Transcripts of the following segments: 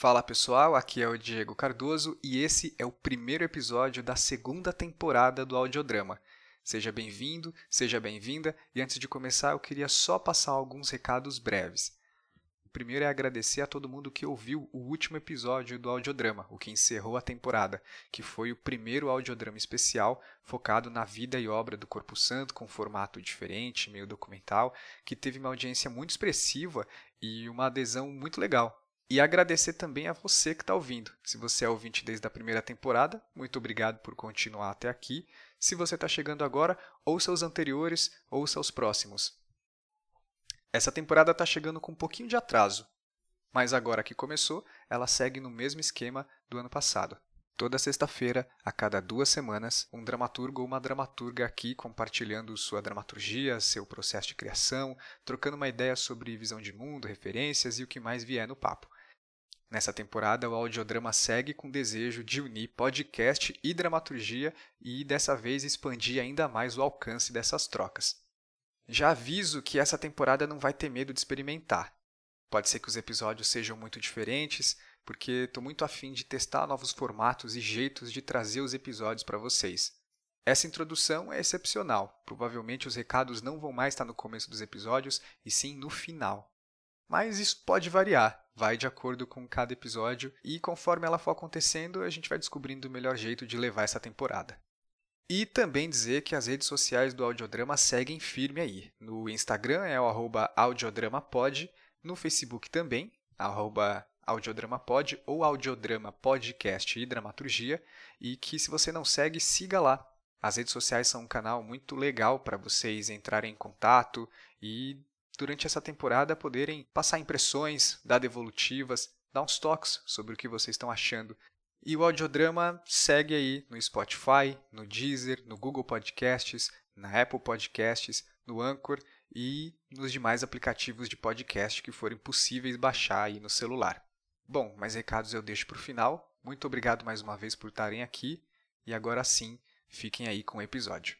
Fala pessoal, aqui é o Diego Cardoso e esse é o primeiro episódio da segunda temporada do Audiodrama. Seja bem-vindo, seja bem-vinda e antes de começar eu queria só passar alguns recados breves. O primeiro é agradecer a todo mundo que ouviu o último episódio do Audiodrama, o que encerrou a temporada, que foi o primeiro audiodrama especial focado na vida e obra do Corpo Santo, com formato diferente, meio documental, que teve uma audiência muito expressiva e uma adesão muito legal. E agradecer também a você que está ouvindo. Se você é ouvinte desde a primeira temporada, muito obrigado por continuar até aqui. Se você está chegando agora, ouça os anteriores, ouça os próximos. Essa temporada está chegando com um pouquinho de atraso, mas agora que começou, ela segue no mesmo esquema do ano passado. Toda sexta-feira, a cada duas semanas, um dramaturgo ou uma dramaturga aqui compartilhando sua dramaturgia, seu processo de criação, trocando uma ideia sobre visão de mundo, referências e o que mais vier no papo. Nessa temporada, o audiodrama segue com o desejo de unir podcast e dramaturgia e dessa vez expandir ainda mais o alcance dessas trocas. Já aviso que essa temporada não vai ter medo de experimentar. Pode ser que os episódios sejam muito diferentes, porque estou muito afim de testar novos formatos e jeitos de trazer os episódios para vocês. Essa introdução é excepcional. Provavelmente os recados não vão mais estar no começo dos episódios, e sim no final. Mas isso pode variar, vai de acordo com cada episódio, e conforme ela for acontecendo, a gente vai descobrindo o melhor jeito de levar essa temporada. E também dizer que as redes sociais do Audiodrama seguem firme aí. No Instagram é o audiodramapod, no Facebook também, arroba audiodramapod ou audiodrama podcast e dramaturgia, e que se você não segue, siga lá. As redes sociais são um canal muito legal para vocês entrarem em contato e durante essa temporada poderem passar impressões, dar devolutivas, dar uns toques sobre o que vocês estão achando e o audiodrama segue aí no Spotify, no Deezer, no Google Podcasts, na Apple Podcasts, no Anchor e nos demais aplicativos de podcast que forem possíveis baixar aí no celular. Bom, mais recados eu deixo para o final. Muito obrigado mais uma vez por estarem aqui e agora sim, fiquem aí com o episódio.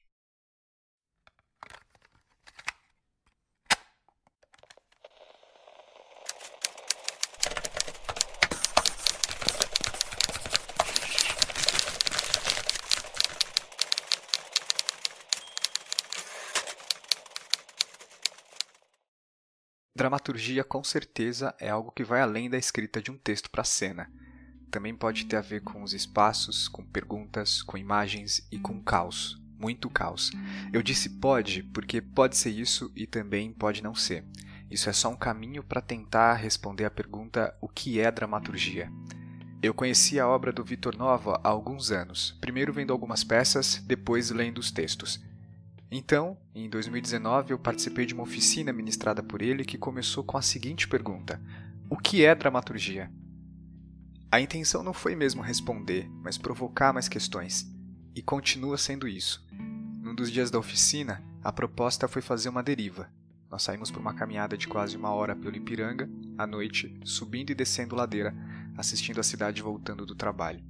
Dramaturgia, com certeza, é algo que vai além da escrita de um texto para cena. Também pode ter a ver com os espaços, com perguntas, com imagens e com caos. Muito caos. Eu disse pode porque pode ser isso e também pode não ser. Isso é só um caminho para tentar responder a pergunta: o que é dramaturgia? Eu conheci a obra do Vitor Nova há alguns anos, primeiro vendo algumas peças, depois lendo os textos. Então, em 2019, eu participei de uma oficina ministrada por ele que começou com a seguinte pergunta: O que é dramaturgia? A intenção não foi mesmo responder, mas provocar mais questões. E continua sendo isso. Num dos dias da oficina, a proposta foi fazer uma deriva. Nós saímos por uma caminhada de quase uma hora pelo Ipiranga, à noite, subindo e descendo ladeira, assistindo a cidade voltando do trabalho.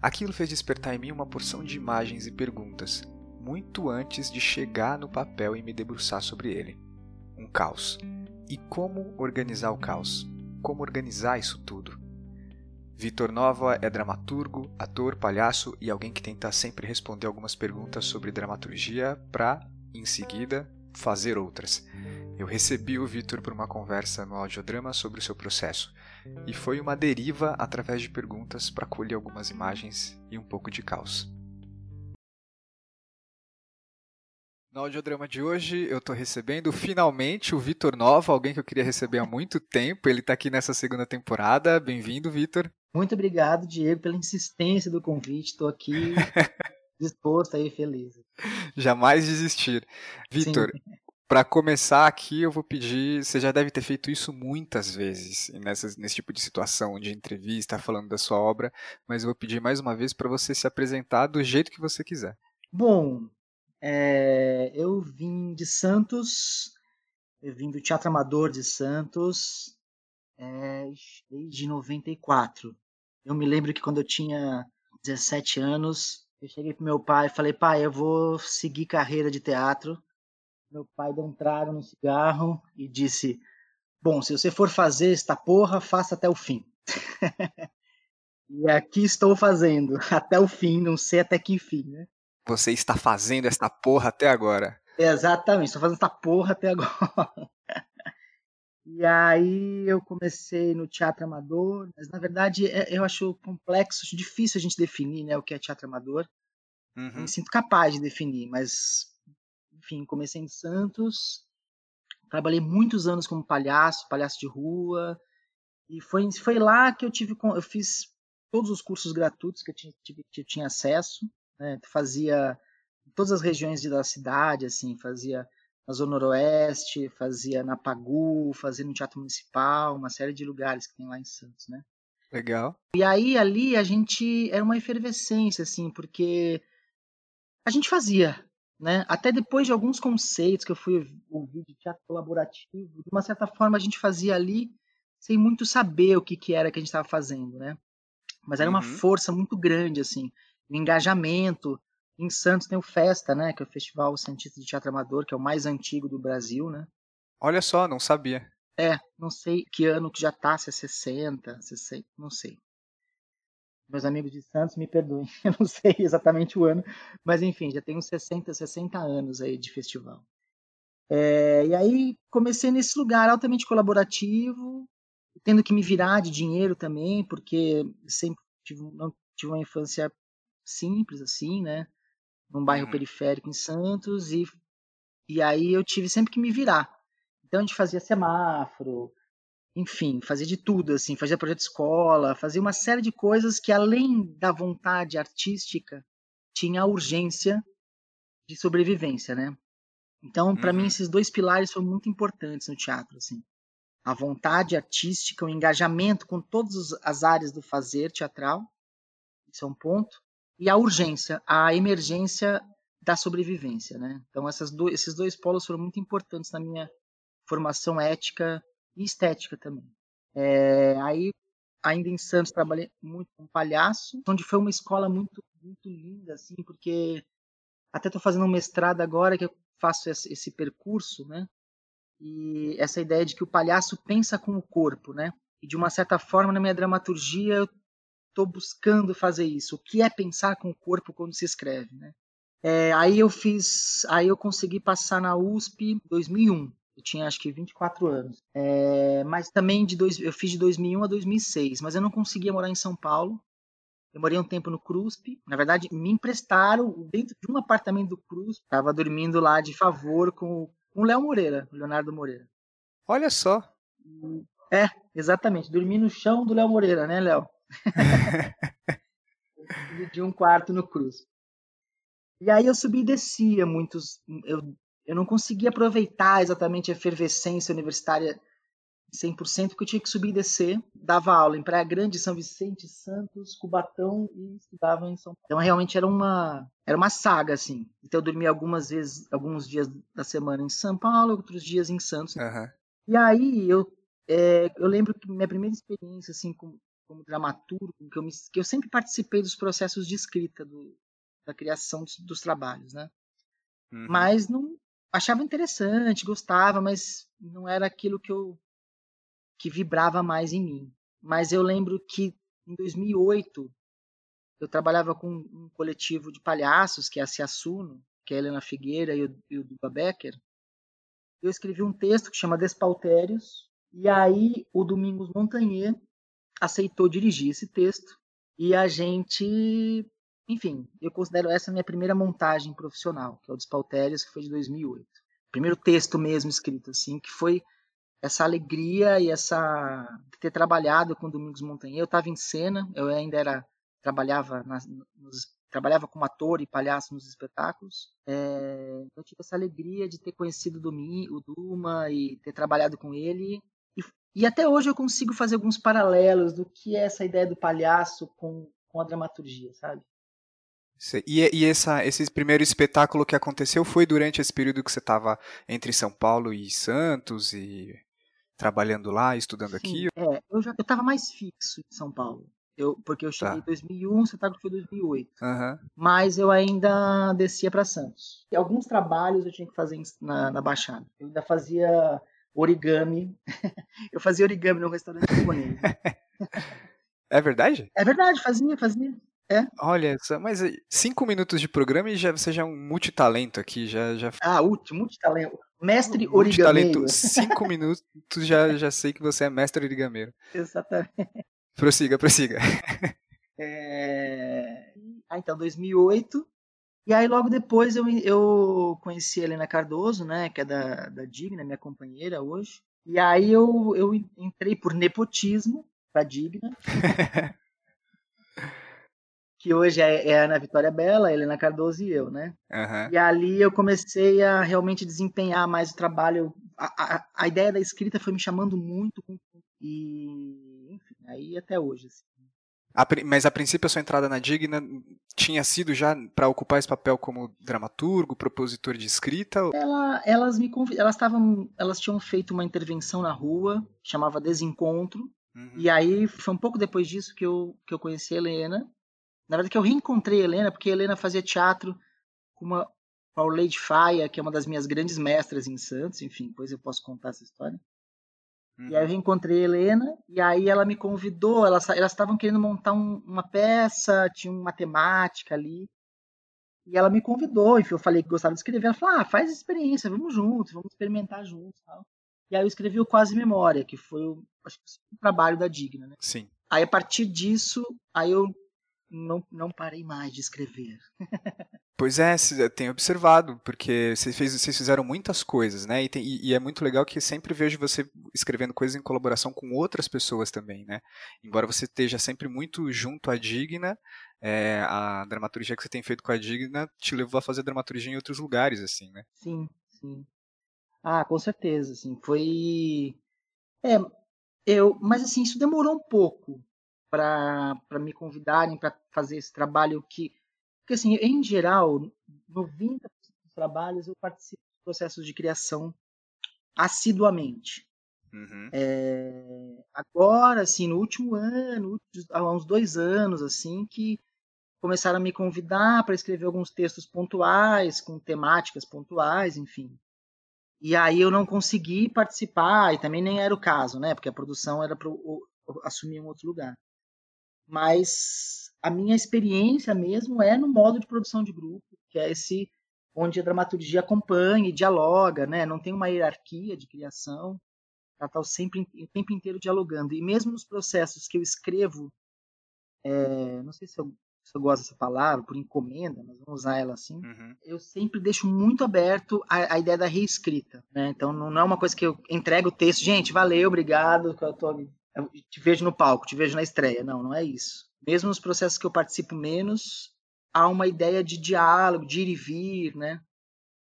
Aquilo fez despertar em mim uma porção de imagens e perguntas, muito antes de chegar no papel e me debruçar sobre ele. Um caos. E como organizar o caos? Como organizar isso tudo? Vitor Nova é dramaturgo, ator, palhaço e alguém que tenta sempre responder algumas perguntas sobre dramaturgia para, em seguida, fazer outras. Eu recebi o Vitor por uma conversa no audiodrama sobre o seu processo, e foi uma deriva através de perguntas para colher algumas imagens e um pouco de caos. No audiodrama de hoje, eu estou recebendo finalmente o Vitor Nova, alguém que eu queria receber há muito tempo. Ele está aqui nessa segunda temporada. Bem-vindo, Vitor. Muito obrigado, Diego, pela insistência do convite. Estou aqui disposto aí, feliz. Jamais desistir. Vitor, para começar aqui, eu vou pedir. Você já deve ter feito isso muitas vezes nessa, nesse tipo de situação de entrevista, falando da sua obra, mas eu vou pedir mais uma vez para você se apresentar do jeito que você quiser. Bom, é, eu vim de Santos, eu vim do Teatro Amador de Santos é, desde 94. Eu me lembro que quando eu tinha 17 anos, eu cheguei pro meu pai e falei, pai, eu vou seguir carreira de teatro. Meu pai deu um trago no cigarro e disse, bom, se você for fazer esta porra, faça até o fim. e aqui estou fazendo, até o fim, não sei até que fim, né? Você está fazendo essa porra até agora. Exatamente, estou fazendo essa porra até agora. E aí eu comecei no teatro amador, mas na verdade é, eu acho complexo, acho difícil a gente definir né, o que é teatro amador. Uhum. me sinto capaz de definir, mas enfim, comecei em Santos, trabalhei muitos anos como palhaço, palhaço de rua, e foi, foi lá que eu tive, eu fiz todos os cursos gratuitos que eu tinha, que eu tinha acesso, né, fazia todas as regiões da cidade, assim, fazia na Zona Noroeste, fazia na Pagu, fazia no Teatro Municipal, uma série de lugares que tem lá em Santos, né? Legal. E aí ali a gente era uma efervescência, assim, porque a gente fazia, né? Até depois de alguns conceitos que eu fui ouvir de teatro colaborativo, de uma certa forma a gente fazia ali sem muito saber o que, que era que a gente estava fazendo, né? Mas era uma uhum. força muito grande, assim, o engajamento, em Santos tem o Festa, né? Que é o Festival Santista de Teatro Amador, que é o mais antigo do Brasil, né? Olha só, não sabia. É, não sei que ano que já tá, se é 60, 60, não sei. Meus amigos de Santos me perdoem, eu não sei exatamente o ano, mas enfim, já tem uns 60, 60 anos aí de festival. É, e aí comecei nesse lugar altamente colaborativo, tendo que me virar de dinheiro também, porque sempre tive, não, tive uma infância simples assim, né? num bairro uhum. periférico em Santos e e aí eu tive sempre que me virar. Então a gente fazia semáforo, enfim, fazia de tudo assim, fazia projeto de escola, fazia uma série de coisas que além da vontade artística tinha a urgência de sobrevivência, né? Então, para uhum. mim esses dois pilares foram muito importantes no teatro, assim. A vontade artística, o engajamento com todas as áreas do fazer teatral, isso é um ponto e a urgência, a emergência da sobrevivência, né? Então do, esses dois polos foram muito importantes na minha formação ética e estética também. É, aí, ainda em Santos, trabalhei muito com palhaço, onde foi uma escola muito, muito linda, assim, porque até estou fazendo um mestrado agora que eu faço esse, esse percurso, né? E essa ideia de que o palhaço pensa com o corpo, né? E de uma certa forma, na minha dramaturgia, eu estou buscando fazer isso. O que é pensar com o corpo quando se escreve, né? É, aí eu fiz, aí eu consegui passar na USP 2001. Eu tinha acho que 24 anos. É, mas também de dois, eu fiz de 2001 a 2006, mas eu não conseguia morar em São Paulo. Eu morei um tempo no CRUSP. Na verdade, me emprestaram dentro de um apartamento do CRUSP. Tava dormindo lá de favor com o Léo Moreira, Leonardo Moreira. Olha só. É, exatamente. Dormi no chão do Léo Moreira, né, Léo? de um quarto no Cruz. E aí eu subi e descia muitos. Eu, eu não conseguia aproveitar exatamente a efervescência universitária 100%, porque eu tinha que subir e descer. Dava aula em Praia Grande, São Vicente, Santos, Cubatão e estudava em São Paulo. Então realmente era uma, era uma saga, assim. Então eu dormia algumas vezes, alguns dias da semana em São Paulo, outros dias em Santos. Uhum. E aí eu, é, eu lembro que minha primeira experiência assim com, como dramaturgo, que eu, me, que eu sempre participei dos processos de escrita, do, da criação dos, dos trabalhos, né? Uhum. Mas não achava interessante, gostava, mas não era aquilo que eu que vibrava mais em mim. Mas eu lembro que em 2008 eu trabalhava com um coletivo de palhaços, que é a Ciassuno, que é a Helena Figueira e o, e o Duba Becker. Eu escrevi um texto que chama Despautérios, e aí o Domingos Montagnier aceitou dirigir esse texto e a gente, enfim, eu considero essa minha primeira montagem profissional, que é o Despaltérios, que foi de 2008. Primeiro texto mesmo escrito assim, que foi essa alegria e essa de ter trabalhado com Domingos Montanha. Eu estava em cena, eu ainda era trabalhava nas, nos, trabalhava como ator e palhaço nos espetáculos. É, eu tive essa alegria de ter conhecido o, Domi, o Duma e ter trabalhado com ele e até hoje eu consigo fazer alguns paralelos do que é essa ideia do palhaço com, com a dramaturgia, sabe? E, e essa, esse primeiro espetáculo que aconteceu foi durante esse período que você estava entre São Paulo e Santos e trabalhando lá, estudando Sim, aqui? É, eu já estava mais fixo em São Paulo. Eu, porque eu cheguei tá. em 2001, o espetáculo foi 2008. Uhum. Mas eu ainda descia para Santos. E alguns trabalhos eu tinha que fazer na, na Baixada. Eu ainda fazia origami. eu fazia origami num restaurante japonês. É verdade? É verdade, fazia, fazia. É. Olha, mas cinco minutos de programa e já, você já é um multitalento aqui, já... já... Ah, multitalento. Mestre origameiro. Cinco minutos já, já sei que você é mestre origameiro. Exatamente. Prossiga, prossiga. É... Ah, então, 2008. E aí, logo depois, eu, eu conheci a Helena Cardoso, né, que é da, da Digna, minha companheira hoje. E aí eu, eu entrei por nepotismo pra Digna. que hoje é, é a Ana Vitória Bela, a Helena Cardoso e eu, né? Uhum. E ali eu comecei a realmente desempenhar mais o trabalho. A, a, a ideia da escrita foi me chamando muito e, enfim, aí até hoje. Assim. A, mas a princípio a sua entrada na Digna tinha sido já para ocupar esse papel como dramaturgo, propositor de escrita? Ela, elas me elas estavam, elas tinham feito uma intervenção na rua, chamava Desencontro. Uhum. E aí foi um pouco depois disso que eu que eu conheci a Helena na verdade, que eu reencontrei a Helena, porque a Helena fazia teatro com uma Lady Faia, que é uma das minhas grandes mestras em Santos, enfim, depois eu posso contar essa história. Uhum. E aí eu uhum. reencontrei a Helena, e aí ela me convidou, elas estavam querendo montar um, uma peça, tinha uma temática ali, e ela me convidou, enfim, eu falei que gostava de escrever, ela falou, ah, faz experiência, vamos juntos, vamos experimentar juntos, tal. E aí eu escrevi o Quase Memória, que foi o, acho que, o trabalho da Digna, né? Sim. Aí a partir disso, aí eu não, não parei mais de escrever. Pois é, tenho observado, porque vocês, fez, vocês fizeram muitas coisas, né? E, tem, e, é muito legal que sempre vejo você escrevendo coisas em colaboração com outras pessoas também, né? Embora você esteja sempre muito junto à Digna, é, a dramaturgia que você tem feito com a Digna te levou a fazer dramaturgia em outros lugares, assim, né? Sim, sim. Ah, com certeza, assim, foi... É, eu, mas assim, isso demorou um pouco, para me convidarem para fazer esse trabalho que porque assim em geral 90% dos trabalhos eu participo dos processos de criação assiduamente. Uhum. é, agora assim no último ano há uns dois anos assim que começaram a me convidar para escrever alguns textos pontuais com temáticas pontuais enfim. E aí eu não consegui participar e também nem era o caso né porque a produção era para assumir um outro lugar mas a minha experiência mesmo é no modo de produção de grupo, que é esse onde a dramaturgia acompanha e dialoga, né? Não tem uma hierarquia de criação, ela está sempre o tempo inteiro dialogando. E mesmo nos processos que eu escrevo, é, não sei se eu, se eu gosto dessa palavra, por encomenda, mas vamos usar ela assim, uhum. eu sempre deixo muito aberto a, a ideia da reescrita. Né? Então não, não, é uma coisa que eu entrego o texto, gente, valeu, obrigado, eu tô eu te vejo no palco, te vejo na estreia. Não, não é isso. Mesmo nos processos que eu participo menos, há uma ideia de diálogo, de ir e vir, né?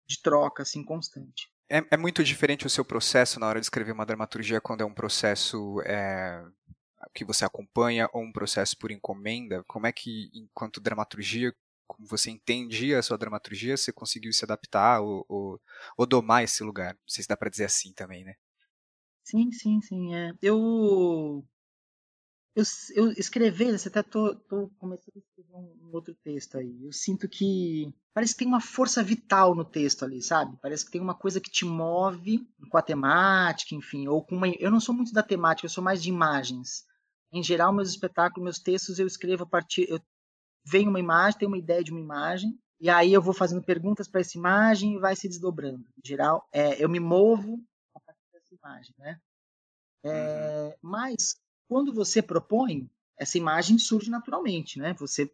De troca, assim, constante. É, é muito diferente o seu processo na hora de escrever uma dramaturgia quando é um processo é, que você acompanha ou um processo por encomenda? Como é que, enquanto dramaturgia, como você entendia a sua dramaturgia, você conseguiu se adaptar ou, ou, ou domar esse lugar? Não sei se dá para dizer assim também, né? Sim, sim, sim. É. Eu, eu, eu você até tô, tô começando a escrever um, outro texto aí. Eu sinto que parece que tem uma força vital no texto ali, sabe? Parece que tem uma coisa que te move com a temática, enfim, ou com uma. Eu não sou muito da temática, eu sou mais de imagens. Em geral, meus espetáculos, meus textos, eu escrevo a partir. Eu venho uma imagem, tenho uma ideia de uma imagem, e aí eu vou fazendo perguntas para essa imagem e vai se desdobrando. Em geral, é, eu me movo imagem, né? É. Mas quando você propõe, essa imagem surge naturalmente, né? Você,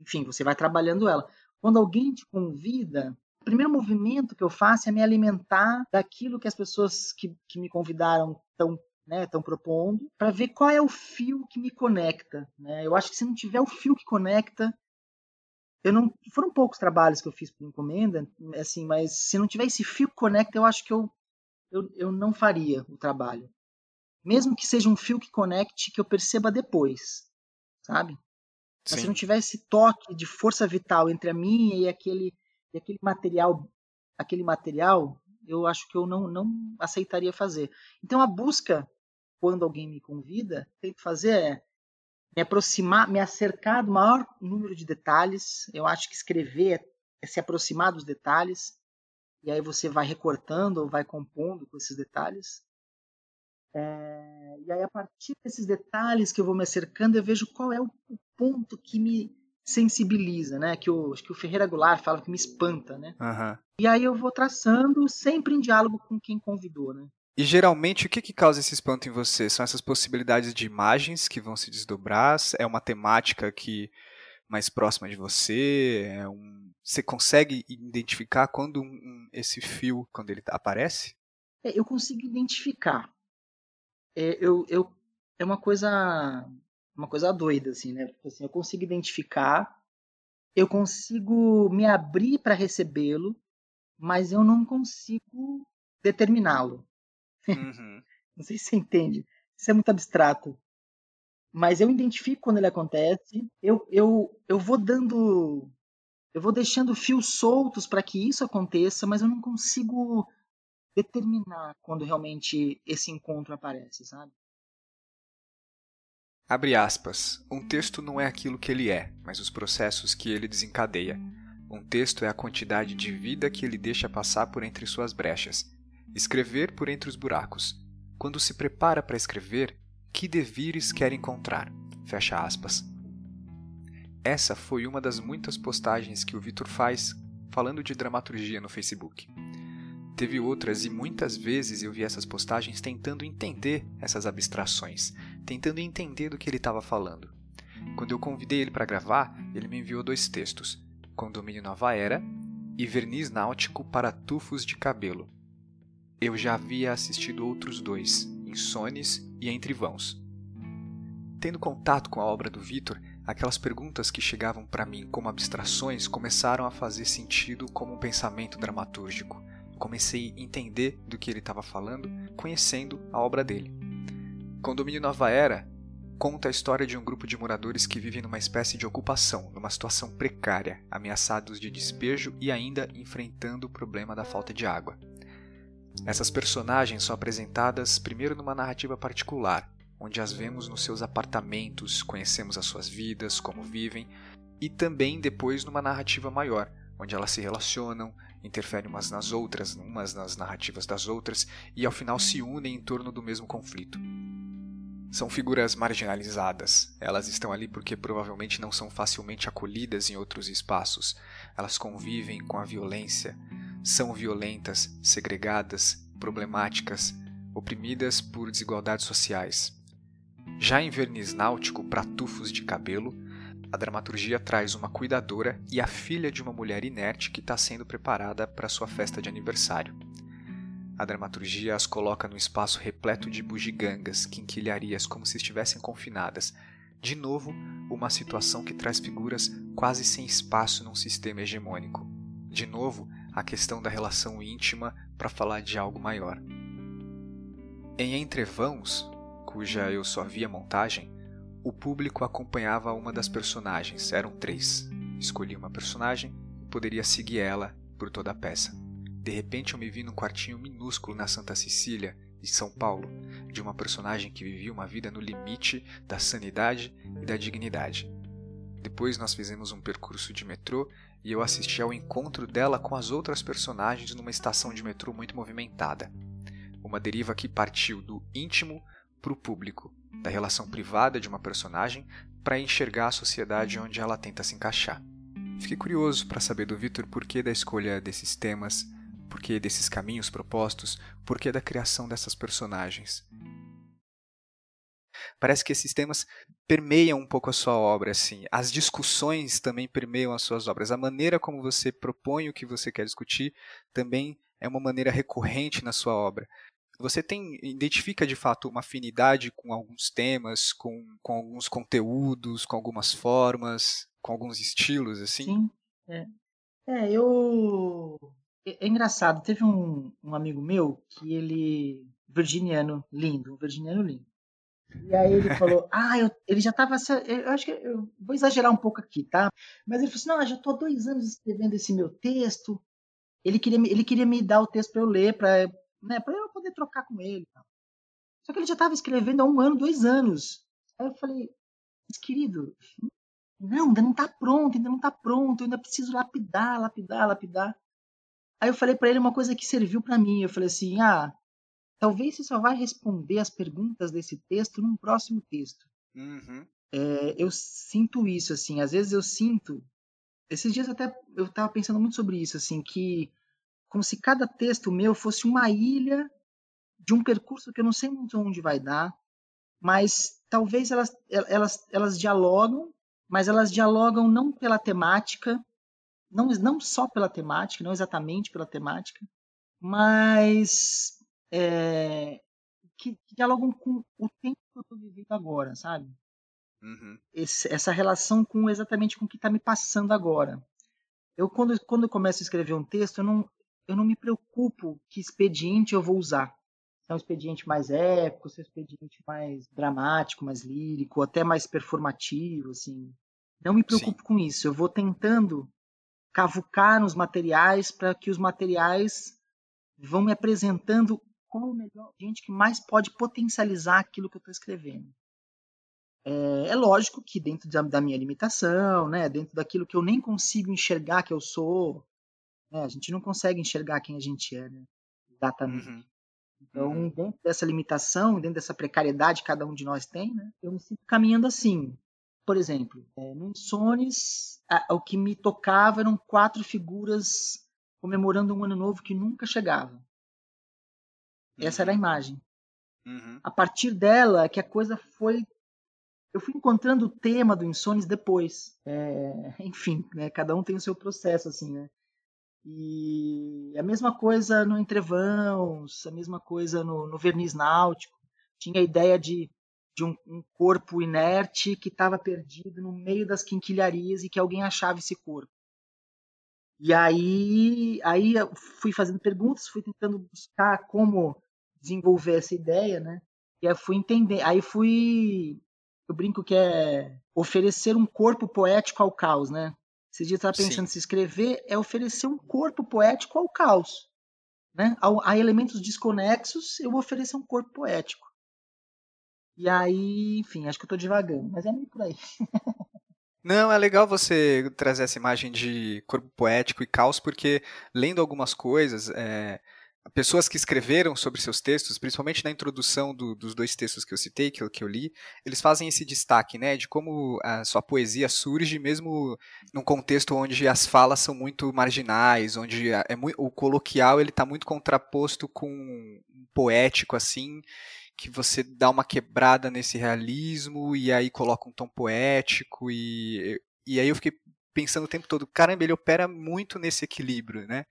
enfim, você vai trabalhando ela. Quando alguém te convida, o primeiro movimento que eu faço é me alimentar daquilo que as pessoas que, que me convidaram estão né, estão propondo, para ver qual é o fio que me conecta. Né? Eu acho que se não tiver o fio que conecta, eu não foram poucos trabalhos que eu fiz por encomenda, assim, mas se não tiver esse fio que conecta, eu acho que eu eu, eu não faria o trabalho. Mesmo que seja um fio que conecte, que eu perceba depois, sabe? Mas se não tiver esse toque de força vital entre a minha e aquele, e aquele material, aquele material, eu acho que eu não, não aceitaria fazer. Então a busca, quando alguém me convida, tento fazer é me aproximar, me acercar do maior número de detalhes. Eu acho que escrever é, é se aproximar dos detalhes e aí você vai recortando ou vai compondo com esses detalhes. É, e aí, a partir desses detalhes que eu vou me acercando, eu vejo qual é o, o ponto que me sensibiliza, né? Que o, que o Ferreira Goulart fala que me espanta, né? Uhum. E aí eu vou traçando sempre em diálogo com quem convidou, né? E geralmente o que, que causa esse espanto em você? São essas possibilidades de imagens que vão se desdobrar? É uma temática que mais próxima de você? É um... Você consegue identificar quando um, um, esse fio, quando ele aparece? É, eu consigo identificar. É, eu, eu, é uma coisa uma coisa doida assim, né? Tipo assim, eu consigo identificar, eu consigo me abrir para recebê-lo, mas eu não consigo determiná-lo. Uhum. não sei se você entende. Isso é muito abstrato. Mas eu identifico quando ele acontece, eu, eu, eu vou dando. Eu vou deixando fios soltos para que isso aconteça, mas eu não consigo determinar quando realmente esse encontro aparece, sabe? Abre aspas. Um texto não é aquilo que ele é, mas os processos que ele desencadeia. Um texto é a quantidade de vida que ele deixa passar por entre suas brechas. Escrever por entre os buracos. Quando se prepara para escrever, que devires quer encontrar? Fecha aspas. Essa foi uma das muitas postagens que o Vitor faz falando de dramaturgia no Facebook. Teve outras e muitas vezes eu vi essas postagens tentando entender essas abstrações, tentando entender do que ele estava falando. Quando eu convidei ele para gravar, ele me enviou dois textos: Condomínio Nova Era e Verniz Náutico para Tufos de Cabelo. Eu já havia assistido outros dois, Insones e Entre Vãos. Tendo contato com a obra do Vitor, aquelas perguntas que chegavam para mim como abstrações começaram a fazer sentido como um pensamento dramatúrgico. Comecei a entender do que ele estava falando, conhecendo a obra dele. Condomínio Nova Era conta a história de um grupo de moradores que vivem numa espécie de ocupação, numa situação precária, ameaçados de despejo e ainda enfrentando o problema da falta de água. Essas personagens são apresentadas primeiro numa narrativa particular, onde as vemos nos seus apartamentos, conhecemos as suas vidas, como vivem, e também depois numa narrativa maior, onde elas se relacionam, interferem umas nas outras, umas nas narrativas das outras, e ao final se unem em torno do mesmo conflito. São figuras marginalizadas. Elas estão ali porque provavelmente não são facilmente acolhidas em outros espaços. Elas convivem com a violência, são violentas, segregadas, problemáticas, oprimidas por desigualdades sociais. Já em verniz náutico para tufos de cabelo, a dramaturgia traz uma cuidadora e a filha de uma mulher inerte que está sendo preparada para sua festa de aniversário. A dramaturgia as coloca num espaço repleto de bugigangas, quinquilharias como se estivessem confinadas. De novo, uma situação que traz figuras quase sem espaço num sistema hegemônico. De novo, a questão da relação íntima para falar de algo maior. Em Entrevãos, cuja eu só vi a montagem, o público acompanhava uma das personagens, eram três. Escolhi uma personagem e poderia seguir ela por toda a peça. De repente eu me vi num quartinho minúsculo na Santa Cecília, de São Paulo, de uma personagem que vivia uma vida no limite da sanidade e da dignidade. Depois nós fizemos um percurso de metrô e eu assisti ao encontro dela com as outras personagens numa estação de metrô muito movimentada. Uma deriva que partiu do íntimo para o público, da relação privada de uma personagem para enxergar a sociedade onde ela tenta se encaixar. Fiquei curioso para saber do Victor por que da escolha desses temas, por que desses caminhos propostos, por que da criação dessas personagens. Parece que esses temas permeiam um pouco a sua obra, assim. As discussões também permeiam as suas obras. A maneira como você propõe o que você quer discutir também é uma maneira recorrente na sua obra. Você tem identifica de fato uma afinidade com alguns temas, com, com alguns conteúdos, com algumas formas, com alguns estilos, assim? Sim. É, é eu. É, é engraçado. Teve um, um amigo meu que ele virginiano lindo, um virginiano lindo. E aí ele falou, ah, eu, ele já estava. Eu acho que eu vou exagerar um pouco aqui, tá? Mas ele falou assim: não, eu já estou há dois anos escrevendo esse meu texto. Ele queria, ele queria me dar o texto para eu ler, para né, eu poder trocar com ele. Só que ele já estava escrevendo há um ano, dois anos. Aí eu falei, querido, não, ainda não está pronto, ainda não está pronto, eu ainda preciso lapidar, lapidar, lapidar. Aí eu falei para ele uma coisa que serviu para mim. Eu falei assim, ah, talvez você só vai responder as perguntas desse texto num próximo texto. Uhum. É, eu sinto isso, assim, às vezes eu sinto. Esses dias até eu estava pensando muito sobre isso, assim, que como se cada texto meu fosse uma ilha de um percurso que eu não sei muito onde vai dar, mas talvez elas, elas, elas dialogam, mas elas dialogam não pela temática, não, não só pela temática, não exatamente pela temática, mas é, que, que, dialogam com o tempo que eu estou vivendo agora, sabe? Uhum. Esse, essa relação com exatamente com o que está me passando agora. Eu quando, quando eu começo a escrever um texto, eu não, eu não me preocupo que expediente eu vou usar se é um expediente mais épico, se é um expediente mais dramático, mais lírico, até mais performativo, assim. Não me preocupo Sim. com isso. Eu vou tentando cavucar nos materiais para que os materiais vão me apresentando qual o melhor gente que mais pode potencializar aquilo que eu estou escrevendo. É, é, lógico que dentro da, da, minha limitação, né, dentro daquilo que eu nem consigo enxergar que eu sou, né, a gente não consegue enxergar quem a gente é, né, exatamente. Uhum. Então, uhum. dentro dessa limitação, dentro dessa precariedade que cada um de nós tem, né, eu me sinto caminhando assim. Por exemplo, é, no Insones, o que me tocava eram quatro figuras comemorando um ano novo que nunca chegava. Essa era a uhum. imagem. Uhum. A partir dela, que a coisa foi. Eu fui encontrando o tema do Insones depois. É, enfim, né, cada um tem o seu processo, assim, né? E a mesma coisa no Entrevãos, a mesma coisa no, no Verniz Náutico. Tinha a ideia de, de um, um corpo inerte que estava perdido no meio das quinquilharias e que alguém achava esse corpo. E aí, aí eu fui fazendo perguntas, fui tentando buscar como desenvolver essa ideia, né? E aí fui entender, aí fui, eu brinco que é oferecer um corpo poético ao caos, né? Esse dia estava pensando Sim. se escrever é oferecer um corpo poético ao caos. Né? A, a elementos desconexos, eu vou oferecer um corpo poético. E aí, enfim, acho que eu estou devagando, mas é meio por aí. Não, é legal você trazer essa imagem de corpo poético e caos, porque lendo algumas coisas, é, pessoas que escreveram sobre seus textos, principalmente na introdução do, dos dois textos que eu citei, que eu, que eu li, eles fazem esse destaque, né, de como a sua poesia surge mesmo num contexto onde as falas são muito marginais, onde é muito, o coloquial ele está muito contraposto com um poético assim, que você dá uma quebrada nesse realismo e aí coloca um tom poético e e aí eu fiquei pensando o tempo todo, caramba, ele opera muito nesse equilíbrio, né?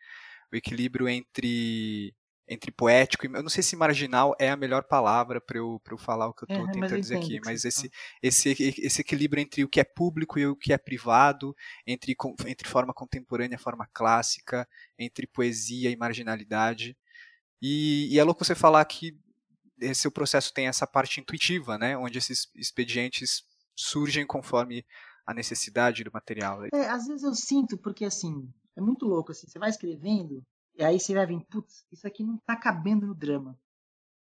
O equilíbrio entre entre poético e eu não sei se marginal é a melhor palavra para eu, eu falar o que eu estou é, tentando dizer aqui, mas esse, esse, esse equilíbrio entre o que é público e o que é privado, entre, entre forma contemporânea e forma clássica, entre poesia e marginalidade. E, e é louco você falar que esse processo tem essa parte intuitiva, né, onde esses expedientes surgem conforme a necessidade do material. É, às vezes eu sinto, porque assim, é muito louco, assim. Você vai escrevendo, e aí você vai vendo, putz, isso aqui não tá cabendo no drama.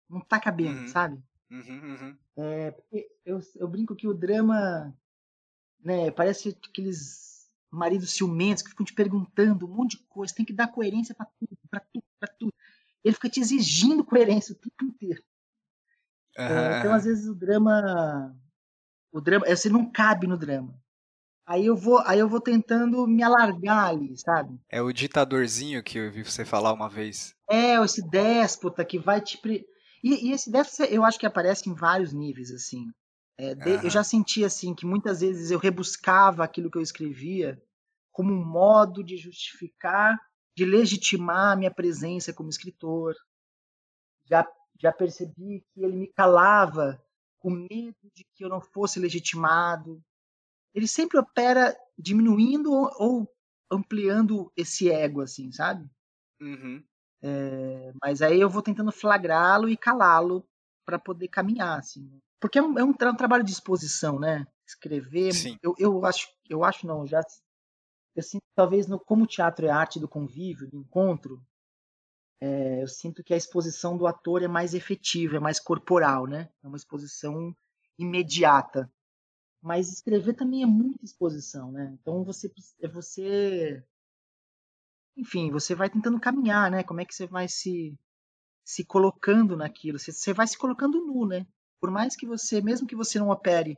Não tá cabendo, uhum. sabe? Uhum, uhum. É, eu, eu brinco que o drama, né, parece aqueles maridos ciumentos que ficam te perguntando um monte de coisa, tem que dar coerência para tudo, para tudo, para tudo. Ele fica te exigindo coerência o tempo inteiro. É, então, às vezes, o drama. O drama. Você não cabe no drama. Aí eu vou, aí eu vou tentando me alargar ali, sabe? É o ditadorzinho que eu vi você falar uma vez. É, esse déspota que vai te. Pre... E, e, esse déspota eu acho que aparece em vários níveis, assim. É, de, eu já senti, assim, que muitas vezes eu rebuscava aquilo que eu escrevia como um modo de justificar, de legitimar a minha presença como escritor. Já, já percebi que ele me calava com medo de que eu não fosse legitimado ele sempre opera diminuindo ou, ampliando esse ego, assim, sabe? Uhum. É, mas aí eu vou tentando flagrá-lo e calá-lo para poder caminhar, assim. Porque é um, é um, tra um, trabalho de exposição, né? Escrever. Sim. Eu, eu acho, eu acho não, já eu sinto talvez no, como o teatro é arte do convívio, do encontro, é, eu sinto que a exposição do ator é mais efetiva, é mais corporal, né? É uma exposição imediata. Mas escrever também é muita exposição, né? Então você é você enfim, você vai tentando caminhar, né? Como é que você vai se se colocando naquilo. Você, você vai se colocando nu, né? Por mais que você, mesmo que você não opere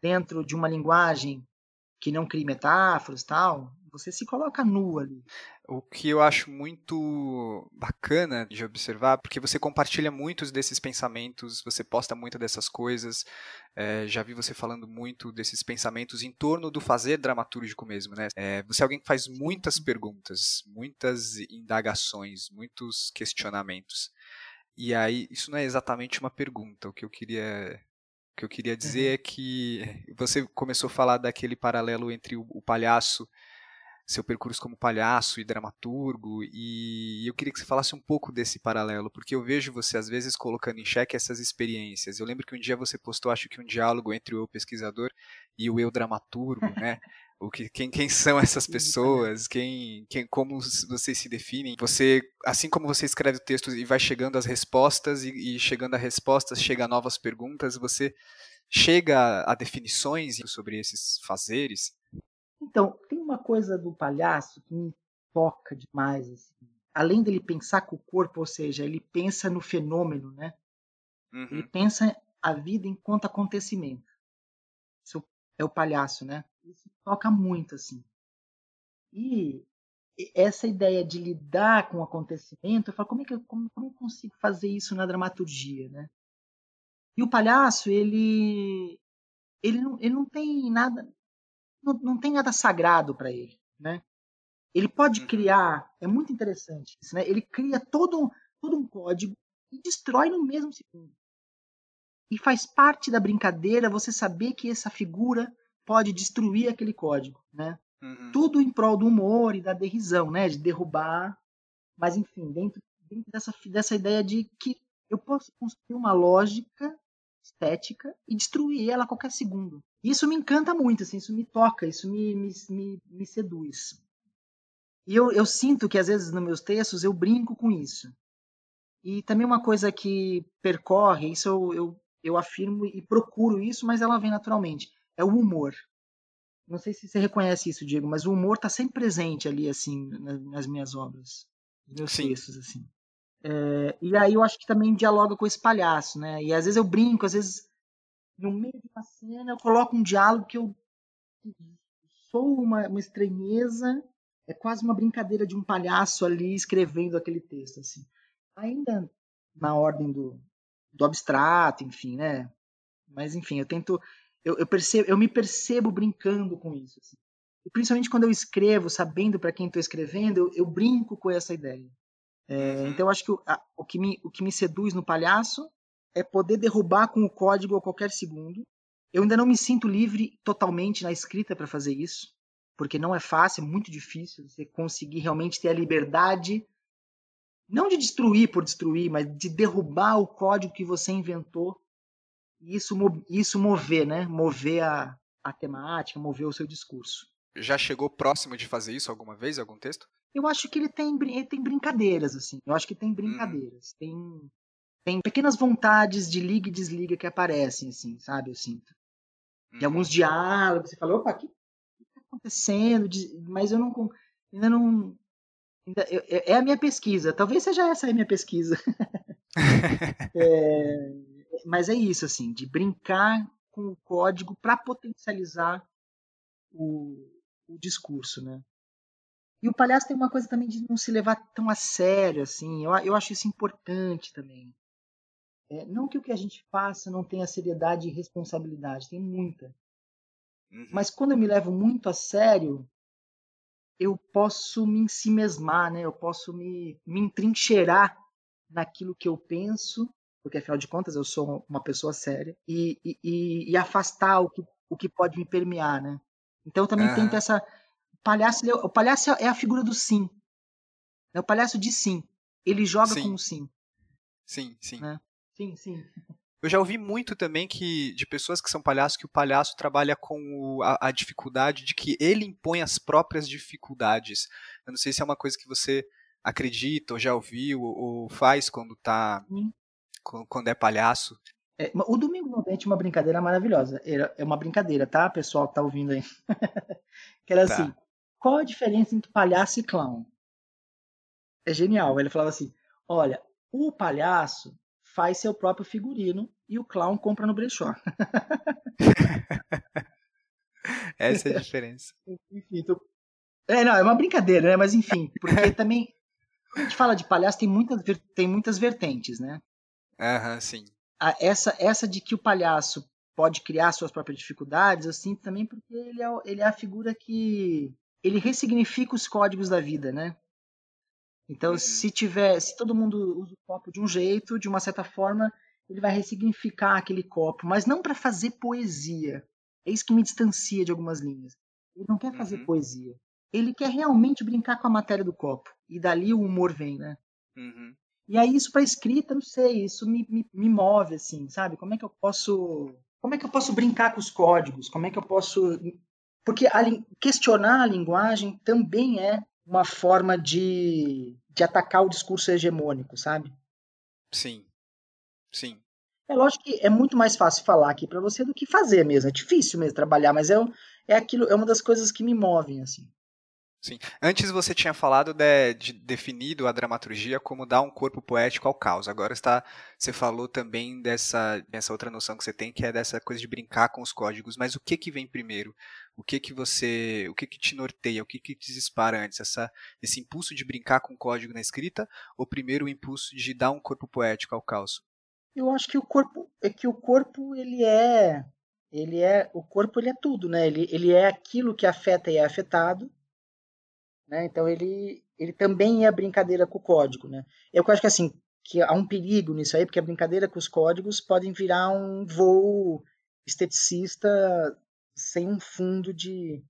dentro de uma linguagem que não crie metáforas tal, você se coloca nu ali. O que eu acho muito bacana de observar, porque você compartilha muitos desses pensamentos, você posta muito dessas coisas, é, já vi você falando muito desses pensamentos em torno do fazer dramatúrgico mesmo, né? É, você é alguém que faz muitas perguntas, muitas indagações, muitos questionamentos. E aí, isso não é exatamente uma pergunta, o que eu queria que eu queria dizer uhum. é que você começou a falar daquele paralelo entre o, o palhaço seu percurso como palhaço e dramaturgo, e eu queria que você falasse um pouco desse paralelo, porque eu vejo você às vezes colocando em xeque essas experiências. Eu lembro que um dia você postou, acho que um diálogo entre o pesquisador e o eu dramaturgo, né? O que, quem, quem são essas pessoas, quem, quem, como vocês se definem. Você, assim como você escreve o texto e vai chegando às respostas, e, e chegando a respostas, chega a novas perguntas, você chega a definições sobre esses fazeres. Então, tem uma coisa do palhaço que me toca demais. Assim. Além dele pensar com o corpo, ou seja, ele pensa no fenômeno, né? Uhum. Ele pensa a vida enquanto acontecimento. Isso é o palhaço, né? Isso toca muito, assim. E essa ideia de lidar com o acontecimento, eu falo, como é que eu, como, como eu consigo fazer isso na dramaturgia, né? E o palhaço, ele ele não, ele não tem nada, não, não tem nada sagrado para ele, né? Ele pode uhum. criar, é muito interessante isso, né? Ele cria todo, todo um código e destrói no mesmo segundo. E faz parte da brincadeira você saber que essa figura pode destruir aquele código, né? Uhum. Tudo em prol do humor e da derrisão, né? De derrubar. Mas, enfim, dentro, dentro dessa, dessa ideia de que eu posso construir uma lógica estética e destruir ela a qualquer segundo. Isso me encanta muito, assim, isso me toca, isso me, me, me, me seduz. E eu, eu sinto que às vezes nos meus textos eu brinco com isso. E também uma coisa que percorre, isso eu, eu, eu afirmo e procuro isso, mas ela vem naturalmente, é o humor. Não sei se você reconhece isso, Diego, mas o humor está sempre presente ali, assim, nas, minhas obras, nos meus Sim. textos, assim. É, e aí eu acho que também dialoga com esse palhaço, né? E às vezes eu brinco, às vezes no meio de uma cena eu coloco um diálogo que eu sou uma, uma estranheza, é quase uma brincadeira de um palhaço ali escrevendo aquele texto, assim. Ainda na ordem do, do abstrato, enfim, né? Mas enfim, eu tento, eu, eu percebo, eu me percebo brincando com isso, assim. E principalmente quando eu escrevo, sabendo para quem estou escrevendo, eu, eu brinco com essa ideia. É, uhum. então, acho que o, a, o, que me, o que me seduz no palhaço é poder derrubar com o código a qualquer segundo. Eu ainda não me sinto livre totalmente na escrita para fazer isso, porque não é fácil, é muito difícil você conseguir realmente ter a liberdade, não de destruir por destruir, mas de derrubar o código que você inventou e isso, isso mover, né? Mover a, a temática, mover o seu discurso. Já chegou próximo de fazer isso alguma vez, algum texto? eu acho que ele tem, ele tem brincadeiras, assim. Eu acho que tem brincadeiras. Tem, tem pequenas vontades de liga e desliga que aparecem, assim, sabe? Eu sinto. E alguns diálogos, você fala, opa, o que está acontecendo? Mas eu não. Ainda não. Ainda, eu, é a minha pesquisa. Talvez seja essa a minha pesquisa. é, mas é isso, assim, de brincar com o código para potencializar o, o discurso, né? E o palhaço tem uma coisa também de não se levar tão a sério, assim. Eu, eu acho isso importante também. É, não que o que a gente faça não tenha seriedade e responsabilidade, tem muita. Uhum. Mas quando eu me levo muito a sério, eu posso me ensimesmar, né? Eu posso me, me entrincheirar naquilo que eu penso, porque afinal de contas eu sou uma pessoa séria, e, e, e afastar o que, o que pode me permear, né? Então eu também uhum. tento essa, palhaço, é o palhaço é a figura do sim. É o palhaço de sim. Ele joga sim. com o sim. Sim, sim. Né? Sim, sim. Eu já ouvi muito também que de pessoas que são palhaços que o palhaço trabalha com o, a, a, dificuldade de que ele impõe as próprias dificuldades. Eu não sei se é uma coisa que você acredita ou já ouviu ou faz quando tá quando é palhaço. É, o Domingo Novente é uma brincadeira maravilhosa. É uma brincadeira, tá, pessoal que tá ouvindo aí? que era tá. assim: qual a diferença entre palhaço e clown? É genial. Ele falava assim: olha, O palhaço faz seu próprio figurino e o clown compra no brechó. Essa é a diferença. enfim, tô... É, não, é uma brincadeira, né? Mas enfim, porque também quando a gente fala de palhaço tem muitas tem muitas vertentes, né? Aham, uhum, sim. Essa essa de que o palhaço pode criar suas próprias dificuldades, assim, também porque ele é, ele é a figura que ele ressignifica os códigos da vida, né? Então, uhum. se tiver, se todo mundo usa o copo de um jeito, de uma certa forma, ele vai ressignificar aquele copo, mas não para fazer poesia. É isso que me distancia de algumas linhas. Ele não quer fazer uhum. poesia. Ele quer realmente brincar com a matéria do copo. E dali o humor vem, né? Uhum. E aí isso para escrita, não sei, isso me, me, me move, assim, sabe? Como é que eu posso como é que eu posso brincar com os códigos? Como é que eu posso. Porque a, questionar a linguagem também é uma forma de, de atacar o discurso hegemônico, sabe? Sim. Sim. É lógico que é muito mais fácil falar aqui para você do que fazer mesmo. É difícil mesmo trabalhar, mas é, é aquilo, é uma das coisas que me movem, assim. Sim. Antes você tinha falado de, de, definido a dramaturgia como dar um corpo poético ao caos. Agora está, você falou também dessa, dessa outra noção que você tem, que é dessa coisa de brincar com os códigos. Mas o que que vem primeiro? O que que você, o que que te norteia? O que que te dispara antes? Essa, esse impulso de brincar com o código na escrita ou primeiro o impulso de dar um corpo poético ao caos? Eu acho que o corpo é que o corpo ele é ele é o corpo ele é tudo, né? Ele, ele é aquilo que afeta e é afetado né? Então ele, ele também é brincadeira com o código. Né? Eu acho que assim que há um perigo nisso aí, porque a brincadeira com os códigos podem virar um voo esteticista sem um fundo de.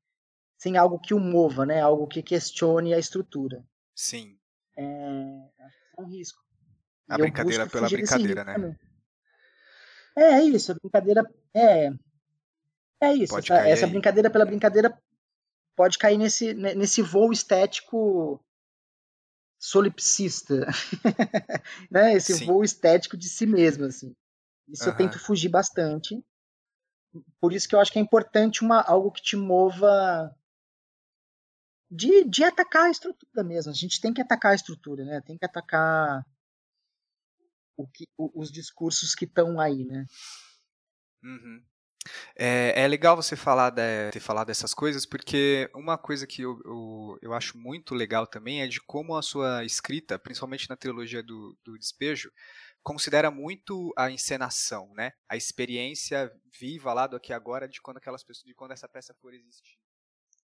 sem algo que o mova, né? algo que questione a estrutura. Sim. É, é um risco. A e brincadeira pela brincadeira, né? É, é isso, a brincadeira é. É isso, essa, essa brincadeira pela brincadeira pode cair nesse, nesse voo estético solipsista, né? Esse Sim. voo estético de si mesmo, assim. Isso uhum. eu tento fugir bastante. Por isso que eu acho que é importante uma, algo que te mova de, de atacar a estrutura mesmo. A gente tem que atacar a estrutura, né? Tem que atacar o que, os discursos que estão aí, né? Uhum. É, é, legal você falar de, ter falado dessas coisas, porque uma coisa que eu, eu, eu, acho muito legal também é de como a sua escrita, principalmente na trilogia do, do Despejo, considera muito a encenação, né? A experiência viva lá do aqui agora de quando aquelas pessoas, de quando essa peça for existir.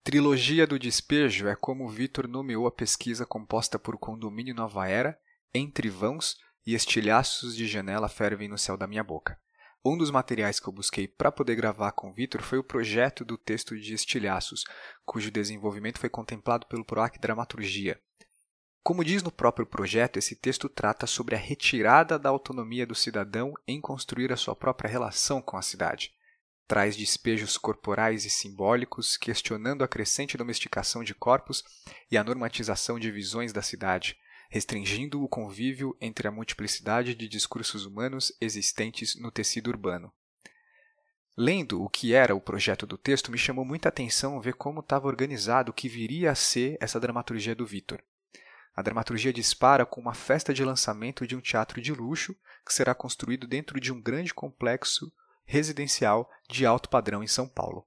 Trilogia do Despejo é como Vitor nomeou a pesquisa composta por Condomínio Nova Era, Entre Vãos e Estilhaços de Janela Fervem no Céu da Minha Boca. Um dos materiais que eu busquei para poder gravar com o Vitor foi o projeto do texto de Estilhaços, cujo desenvolvimento foi contemplado pelo PROAC Dramaturgia. Como diz no próprio projeto, esse texto trata sobre a retirada da autonomia do cidadão em construir a sua própria relação com a cidade. Traz despejos corporais e simbólicos, questionando a crescente domesticação de corpos e a normatização de visões da cidade, restringindo o convívio entre a multiplicidade de discursos humanos existentes no tecido urbano. Lendo o que era o projeto do texto, me chamou muita atenção ver como estava organizado o que viria a ser essa dramaturgia do Vitor. A dramaturgia dispara com uma festa de lançamento de um teatro de luxo que será construído dentro de um grande complexo residencial de alto padrão em São Paulo.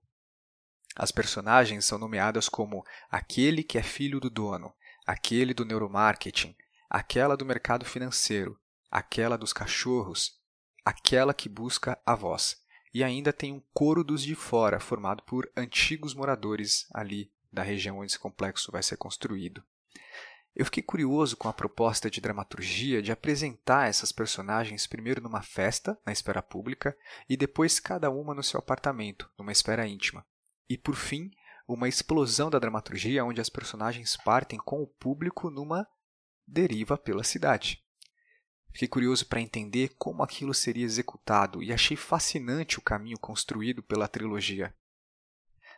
As personagens são nomeadas como aquele que é filho do dono, aquele do neuromarketing, aquela do mercado financeiro, aquela dos cachorros, aquela que busca a voz. E ainda tem um coro dos de fora, formado por antigos moradores ali da região onde esse complexo vai ser construído. Eu fiquei curioso com a proposta de dramaturgia de apresentar essas personagens primeiro numa festa, na esfera pública, e depois cada uma no seu apartamento, numa esfera íntima. E por fim, uma explosão da dramaturgia onde as personagens partem com o público numa deriva pela cidade. Fiquei curioso para entender como aquilo seria executado e achei fascinante o caminho construído pela trilogia.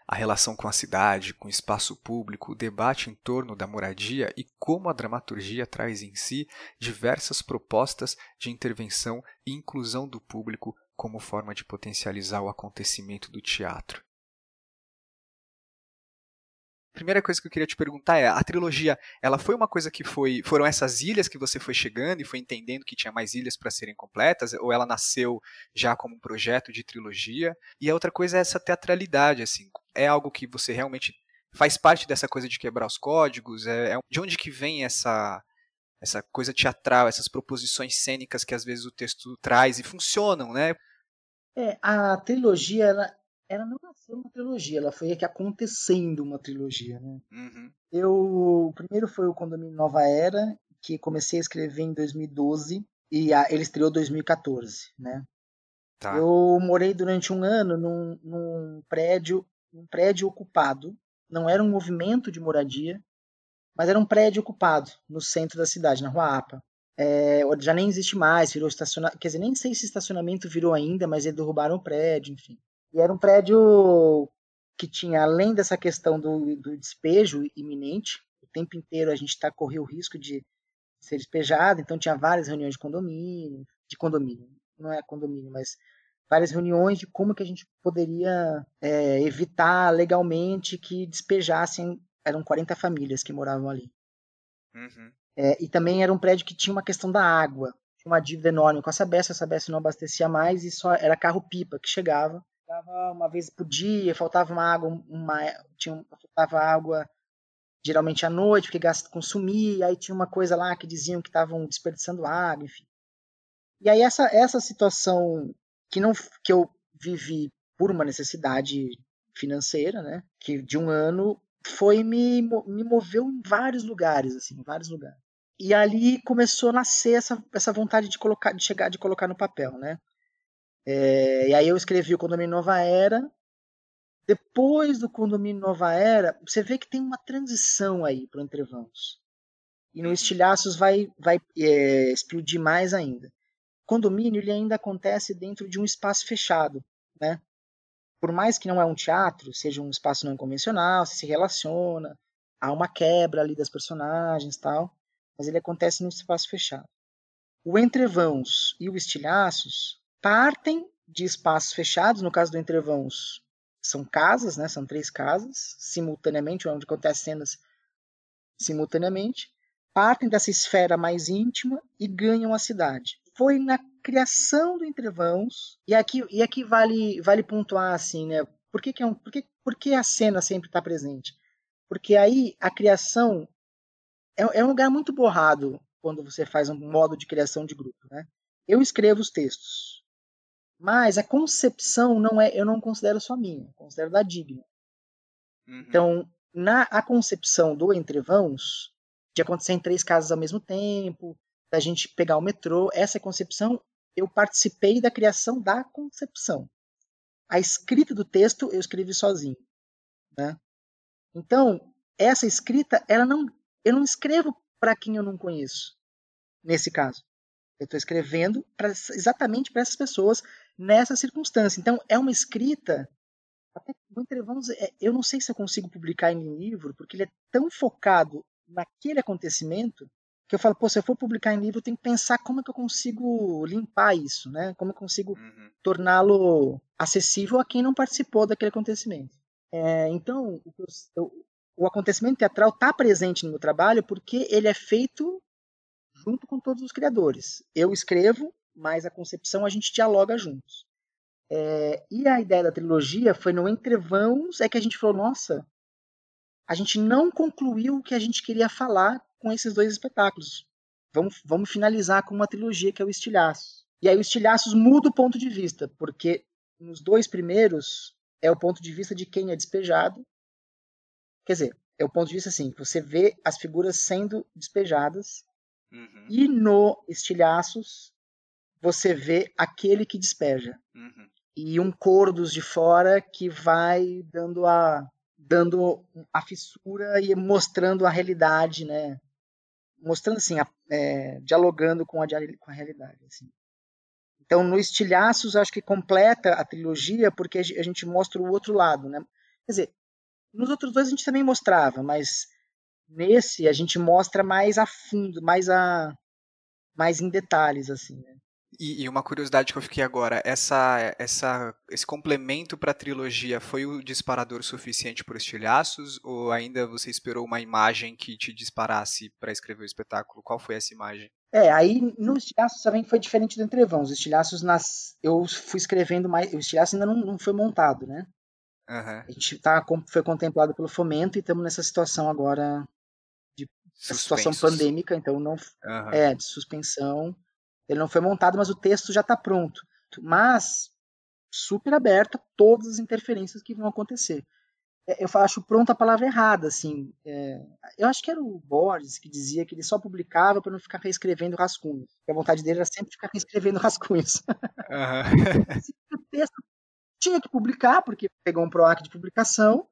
A relação com a cidade, com o espaço público, o debate em torno da moradia e como a dramaturgia traz em si diversas propostas de intervenção e inclusão do público como forma de potencializar o acontecimento do teatro. Primeira coisa que eu queria te perguntar é, a trilogia, ela foi uma coisa que foi, foram essas ilhas que você foi chegando e foi entendendo que tinha mais ilhas para serem completas, ou ela nasceu já como um projeto de trilogia? E a outra coisa é essa teatralidade, assim, é algo que você realmente faz parte dessa coisa de quebrar os códigos? É, é de onde que vem essa essa coisa teatral, essas proposições cênicas que às vezes o texto traz e funcionam, né? É, a trilogia ela, ela não nasceu uma trilogia, ela foi aqui acontecendo uma trilogia, né? Uhum. Eu, o primeiro foi o Condomínio Nova Era, que comecei a escrever em 2012 e a, ele estreou em 2014, né? Tá. Eu morei durante um ano num, num prédio, um prédio ocupado. Não era um movimento de moradia, mas era um prédio ocupado no centro da cidade, na Rua Apa. É, já nem existe mais, virou estacionamento. Quer dizer, nem sei se estacionamento virou ainda, mas eles derrubaram o prédio, enfim. E era um prédio que tinha, além dessa questão do, do despejo iminente, o tempo inteiro a gente tá, corria o risco de ser despejado, então tinha várias reuniões de condomínio, de condomínio, não é condomínio, mas várias reuniões de como que a gente poderia é, evitar legalmente que despejassem, eram 40 famílias que moravam ali. Uhum. É, e também era um prédio que tinha uma questão da água, tinha uma dívida enorme com a Sabesp, a Sabesp não abastecia mais e só era carro-pipa que chegava chegava uma vez por dia, faltava uma água, uma, tinha, faltava água geralmente à noite, porque gasta consumir, aí tinha uma coisa lá que diziam que estavam desperdiçando água, enfim. E aí essa, essa situação que não que eu vivi por uma necessidade financeira, né, que de um ano foi me, me moveu em vários lugares, assim, em vários lugares. E ali começou a nascer essa, essa vontade de colocar, de chegar, de colocar no papel, né? É, e aí eu escrevi o Condomínio Nova Era. Depois do Condomínio Nova Era, você vê que tem uma transição aí para o Entrevãos. E no Estilhaços vai, vai é, explodir mais ainda. O condomínio ele ainda acontece dentro de um espaço fechado, né? Por mais que não é um teatro, seja um espaço não convencional, se relaciona, há uma quebra ali das personagens tal, mas ele acontece num espaço fechado. O Entrevãos e o Estilhaços partem de espaços fechados, no caso do Entrevãos, são casas, né? São três casas, simultaneamente, onde acontecem cenas simultaneamente, partem dessa esfera mais íntima e ganham a cidade. Foi na criação do Entrevãos, e aqui, e aqui vale, vale pontuar assim, né? Por que, que, é um, por que, por que a cena sempre está presente? Porque aí a criação é, é um lugar muito borrado quando você faz um modo de criação de grupo, né? Eu escrevo os textos, mas a concepção não é, eu não considero só minha, considero da Digna. Uhum. Então, na a concepção do Entrevãos, de acontecer em três casas ao mesmo tempo, da gente pegar o metrô, essa concepção, eu participei da criação da concepção. A escrita do texto eu escrevi sozinho, né? Então, essa escrita, ela não, eu não escrevo para quem eu não conheço, nesse caso. Eu estou escrevendo pra, exatamente para essas pessoas nessa circunstância. Então, é uma escrita. Até o é, eu não sei se eu consigo publicar em livro, porque ele é tão focado naquele acontecimento que eu falo, pô, se eu for publicar em livro, eu tenho que pensar como é que eu consigo limpar isso, né? Como eu consigo uhum. torná-lo acessível a quem não participou daquele acontecimento. É, então, o, eu, o acontecimento teatral está presente no meu trabalho porque ele é feito junto com todos os criadores. Eu escrevo, mas a concepção a gente dialoga juntos. É, e a ideia da trilogia foi no entrevãos é que a gente falou, nossa, a gente não concluiu o que a gente queria falar com esses dois espetáculos. Vamos, vamos finalizar com uma trilogia que é o Estilhaços. E aí o Estilhaços muda o ponto de vista, porque nos dois primeiros é o ponto de vista de quem é despejado. Quer dizer, é o ponto de vista assim, você vê as figuras sendo despejadas Uhum. e no Estilhaços você vê aquele que despeja. Uhum. E um coro dos de fora que vai dando a dando a fissura e mostrando a realidade, né? Mostrando assim, a, é, dialogando com a, com a realidade. Assim. Então, no Estilhaços, acho que completa a trilogia porque a gente mostra o outro lado, né? Quer dizer, nos outros dois a gente também mostrava, mas nesse a gente mostra mais a fundo, mais a mais em detalhes assim. Né? E, e, uma curiosidade que eu fiquei agora, essa, essa, esse complemento para a trilogia foi o disparador suficiente por estilhaços ou ainda você esperou uma imagem que te disparasse para escrever o espetáculo? Qual foi essa imagem? É, aí no estilhaços também foi diferente do entrevão. Os estilhaços nas, eu fui escrevendo mais, o estilhaço ainda não, não foi montado, né? Uhum. A gente tá, foi contemplado pelo fomento e estamos nessa situação agora de situação pandêmica, então não uhum. é de suspensão ele não foi montado, mas o texto já está pronto. Mas super aberto a todas as interferências que vão acontecer. É, eu acho pronto a palavra errada, assim. É, eu acho que era o Borges que dizia que ele só publicava para não ficar reescrevendo rascunhos. a vontade dele era sempre ficar reescrevendo rascunhos. Uhum. o texto tinha que publicar, porque pegou um PROAC de publicação,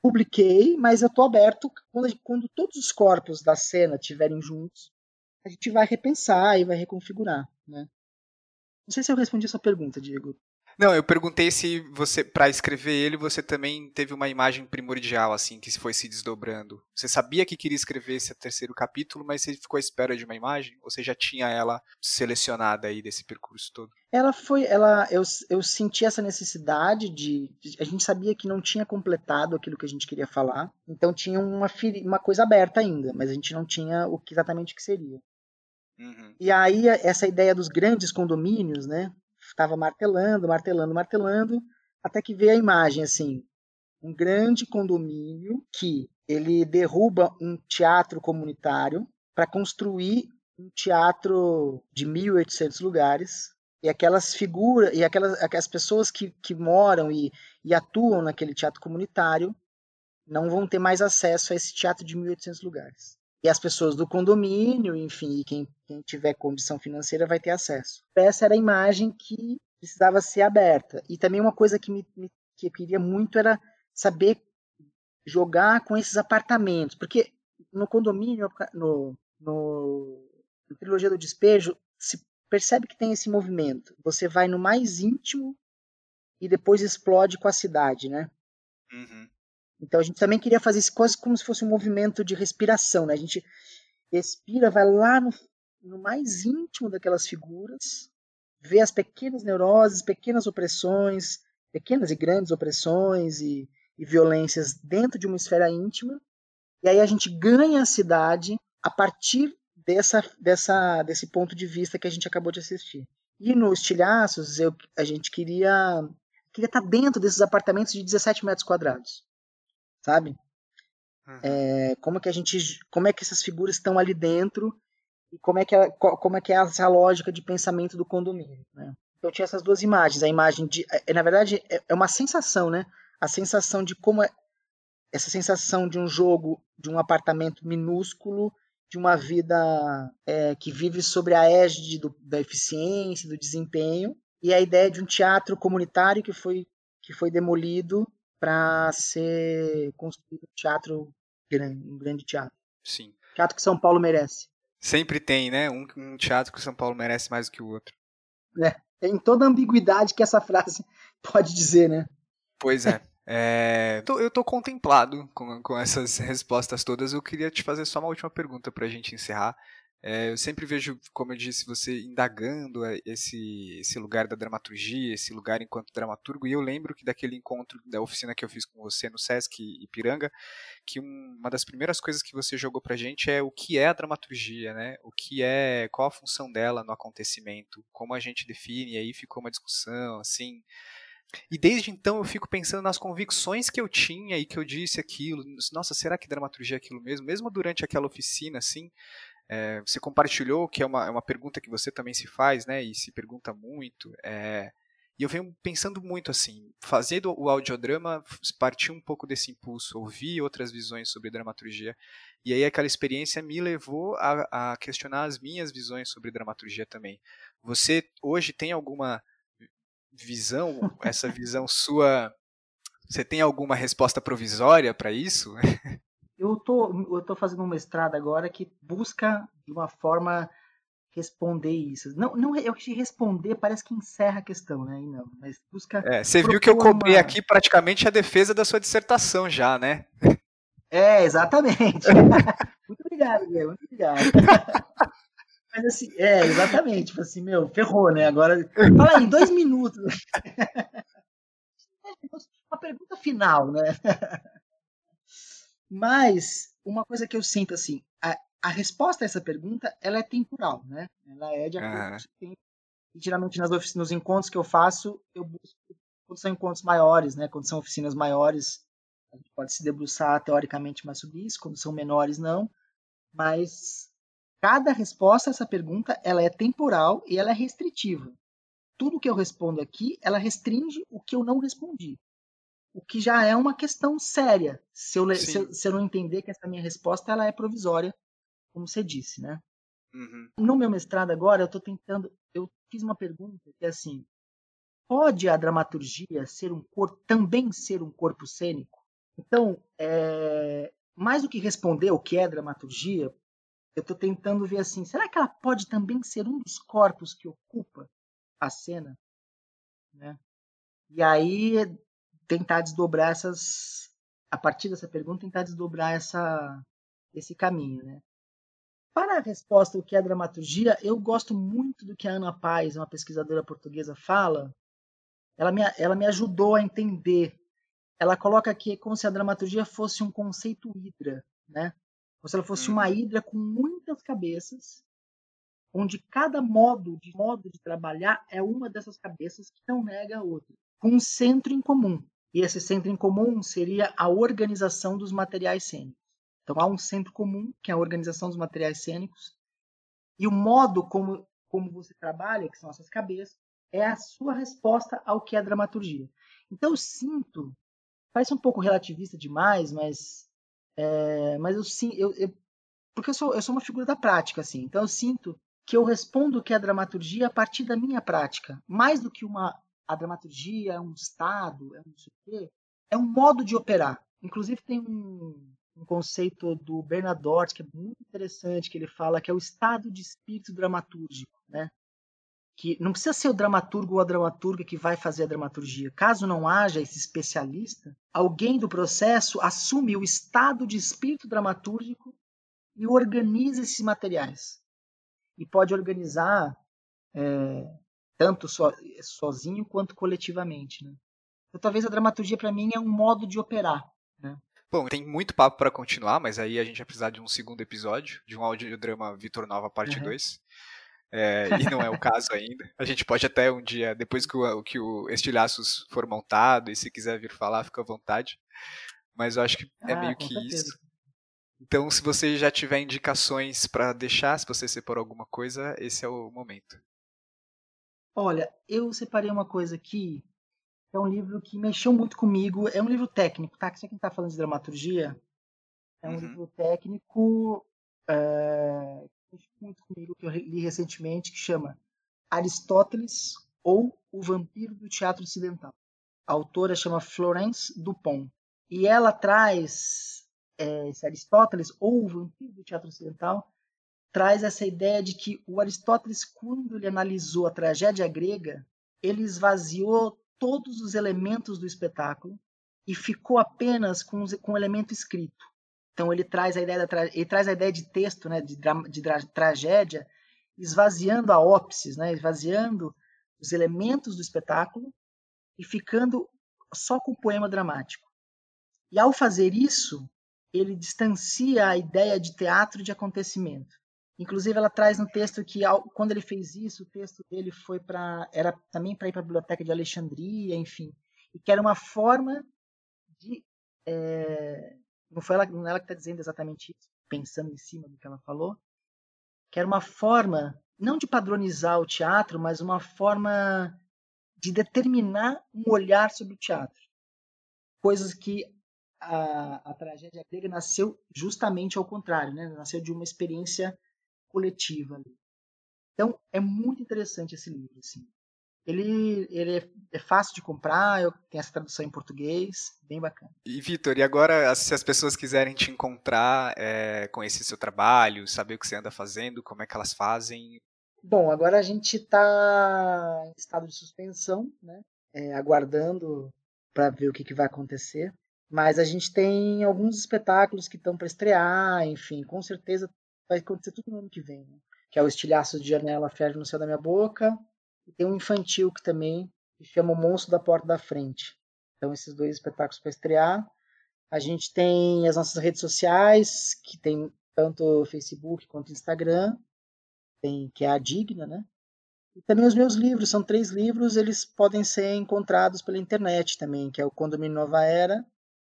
publiquei, mas eu estou aberto quando, quando todos os corpos da cena estiverem juntos, a gente vai repensar e vai reconfigurar, né? Não sei se eu respondi a sua pergunta, Diego. Não, eu perguntei se você, para escrever ele, você também teve uma imagem primordial, assim, que foi se desdobrando. Você sabia que queria escrever esse terceiro capítulo, mas você ficou à espera de uma imagem? Ou você já tinha ela selecionada aí desse percurso todo? Ela foi, ela, eu, eu senti essa necessidade de, de, a gente sabia que não tinha completado aquilo que a gente queria falar, então tinha uma, uma coisa aberta ainda, mas a gente não tinha o que exatamente que seria. Uhum. E aí essa ideia dos grandes condomínios, né? Estava martelando, martelando, martelando, até que veio a imagem assim, um grande condomínio que ele derruba um teatro comunitário para construir um teatro de 1.800 lugares e aquelas figuras e aquelas, aquelas pessoas que, que moram e, e atuam naquele teatro comunitário não vão ter mais acesso a esse teatro de 1.800 lugares e as pessoas do condomínio, enfim, e quem, quem tiver condição financeira vai ter acesso. Essa era a imagem que precisava ser aberta. E também uma coisa que, me, que eu queria muito era saber jogar com esses apartamentos, porque no condomínio, no, no, na trilogia do despejo, se percebe que tem esse movimento. Você vai no mais íntimo e depois explode com a cidade, né? Uhum. Então a gente também queria fazer isso quase como se fosse um movimento de respiração, né? A gente respira, vai lá no, no mais íntimo daquelas figuras, vê as pequenas neuroses, pequenas opressões, pequenas e grandes opressões e, e violências dentro de uma esfera íntima, e aí a gente ganha a cidade a partir dessa, dessa, desse ponto de vista que a gente acabou de assistir. E no Estilhaços, eu, a gente queria, queria estar dentro desses apartamentos de 17 metros quadrados sabe? Uhum. É, como que a gente, como é que essas figuras estão ali dentro e como é que é, como é que é essa lógica de pensamento do condomínio, né? Então tinha essas duas imagens, a imagem de, é na verdade é, é uma sensação, né? A sensação de como é essa sensação de um jogo, de um apartamento minúsculo, de uma vida é, que vive sobre a égide do, da eficiência, do desempenho, e a ideia de um teatro comunitário que foi que foi demolido para ser construído um teatro grande, um grande teatro. Sim. Teatro que São Paulo merece. Sempre tem, né? Um, um teatro que São Paulo merece mais do que o outro. É, tem toda a ambiguidade que essa frase pode dizer, né? Pois é. É, eu tô contemplado com, com essas respostas todas. Eu queria te fazer só uma última pergunta para a gente encerrar. É, eu sempre vejo, como eu disse, você indagando é, esse, esse lugar da dramaturgia, esse lugar enquanto dramaturgo, e eu lembro que daquele encontro da oficina que eu fiz com você no Sesc Ipiranga, que uma das primeiras coisas que você jogou pra gente é o que é a dramaturgia, né? O que é, qual a função dela no acontecimento, como a gente define, e aí ficou uma discussão, assim, e desde então eu fico pensando nas convicções que eu tinha e que eu disse aquilo. Nossa, será que dramaturgia é aquilo mesmo? Mesmo durante aquela oficina, assim, é, você compartilhou, que é uma, é uma pergunta que você também se faz, né, e se pergunta muito, é, e eu venho pensando muito assim, fazer o audiodrama partir um pouco desse impulso, ouvir outras visões sobre dramaturgia, e aí aquela experiência me levou a, a questionar as minhas visões sobre dramaturgia também. Você hoje tem alguma visão, essa visão sua, você tem alguma resposta provisória para isso? eu tô, eu tô fazendo um mestrado agora que busca de uma forma responder isso. Não, não eu que responder parece que encerra a questão, né? Não, mas busca. É, você viu que eu cobrei uma... aqui praticamente a defesa da sua dissertação já, né? É, exatamente. muito obrigado, Guilherme, muito obrigado. Mas assim, é, exatamente. Tipo assim, meu, ferrou, né? Agora, fala aí, em dois minutos. Uma pergunta final, né? Mas, uma coisa que eu sinto assim, a, a resposta a essa pergunta, ela é temporal, né? Ela é de acordo com o tempo. E geralmente nas oficinas, nos encontros que eu faço, eu busco, quando são encontros maiores, né? Quando são oficinas maiores, a gente pode se debruçar teoricamente mais sobre isso, quando são menores, não. Mas cada resposta a essa pergunta, ela é temporal e ela é restritiva. Tudo que eu respondo aqui, ela restringe o que eu não respondi o que já é uma questão séria, se eu, se eu, se eu, não entender que essa minha resposta ela é provisória, como você disse, né? Uhum. No meu mestrado agora, eu estou tentando, eu fiz uma pergunta que é assim, pode a dramaturgia ser um corpo, também ser um corpo cênico? Então, é, mais do que responder o que é dramaturgia, eu estou tentando ver assim, será que ela pode também ser um dos corpos que ocupa a cena? Né? E aí tentar desdobrar essas a partir dessa pergunta tentar desdobrar essa esse caminho, né? Para a resposta o que é dramaturgia, eu gosto muito do que a Ana Paz, uma pesquisadora portuguesa, fala. Ela me, ela me ajudou a entender. Ela coloca aqui como se a dramaturgia fosse um conceito hidra, né? Como se ela fosse uma uhum. hidra com muitas cabeças, onde cada modo de modo de trabalhar é uma dessas cabeças que não nega a outra, com um centro em comum. E esse centro em comum seria a organização dos materiais cênicos. Então há um centro comum, que é a organização dos materiais cênicos, e o modo como, como você trabalha, que são essas cabeças, é a sua resposta ao que é dramaturgia. Então eu sinto, parece um pouco relativista demais, mas, é, mas eu sim, eu, eu, porque eu sou, eu sou uma figura da prática, assim. Então eu sinto que eu respondo o que é dramaturgia a partir da minha prática, mais do que uma a dramaturgia é um estado, é um não sei o quê, é um modo de operar. Inclusive tem um, um conceito do Bernard Dort que é muito interessante, que ele fala que é o estado de espírito dramatúrgico, né? Que não precisa ser o dramaturgo ou a dramaturga que vai fazer a dramaturgia. Caso não haja esse especialista, alguém do processo assume o estado de espírito dramatúrgico e organiza esses materiais. E pode organizar é, tanto so, sozinho quanto coletivamente, né? Então, talvez a dramaturgia para mim é um modo de operar, né? Bom, tem muito papo para continuar, mas aí a gente vai precisar de um segundo episódio, de um audiodrama Vitor Nova parte 2. Uhum. É, e não é o caso ainda. A gente pode até um dia, depois que o, que o Estilhaços for montado, e se quiser vir falar, fica à vontade. Mas eu acho que é ah, meio que certeza. isso. Então, se você já tiver indicações para deixar, se você separou alguma coisa, esse é o momento. Olha, eu separei uma coisa aqui, é um livro que mexeu muito comigo. É um livro técnico, tá? Que você quem está falando de dramaturgia. É um uhum. livro técnico é, que mexeu muito comigo, que eu li recentemente, que chama Aristóteles ou O Vampiro do Teatro Ocidental. A autora chama Florence Dupont. E ela traz é, esse Aristóteles ou O Vampiro do Teatro Ocidental traz essa ideia de que o Aristóteles, quando ele analisou a tragédia grega, ele esvaziou todos os elementos do espetáculo e ficou apenas com, com o elemento escrito. Então ele traz a ideia da ele traz a ideia de texto, né, de, de tragédia, esvaziando a ópsis, né, esvaziando os elementos do espetáculo e ficando só com o poema dramático. E ao fazer isso, ele distancia a ideia de teatro de acontecimento. Inclusive, ela traz no texto que, quando ele fez isso, o texto dele foi para. Era também para ir para a biblioteca de Alexandria, enfim. E que era uma forma de. É, não foi ela, não é ela que está dizendo exatamente isso, pensando em cima do que ela falou. Que era uma forma, não de padronizar o teatro, mas uma forma de determinar um olhar sobre o teatro. Coisas que a, a tragédia grega nasceu justamente ao contrário, né? nasceu de uma experiência coletiva ali. Então é muito interessante esse livro, assim. Ele, ele é, é fácil de comprar, eu tenho essa tradução em português, bem bacana. E Vitor, e agora se as pessoas quiserem te encontrar, é, conhecer seu trabalho, saber o que você anda fazendo, como é que elas fazem? Bom, agora a gente está em estado de suspensão, né? É, aguardando para ver o que, que vai acontecer. Mas a gente tem alguns espetáculos que estão para estrear, enfim, com certeza vai acontecer tudo no ano que vem. Né? que é o Estilhaço de Janela Ferve no Céu da Minha Boca. E tem um infantil que também se chama O Monstro da Porta da Frente. Então, esses dois espetáculos para estrear. A gente tem as nossas redes sociais, que tem tanto Facebook quanto Instagram, tem, que é a Digna, né? E também os meus livros, são três livros, eles podem ser encontrados pela internet também, que é o Condomínio Nova Era,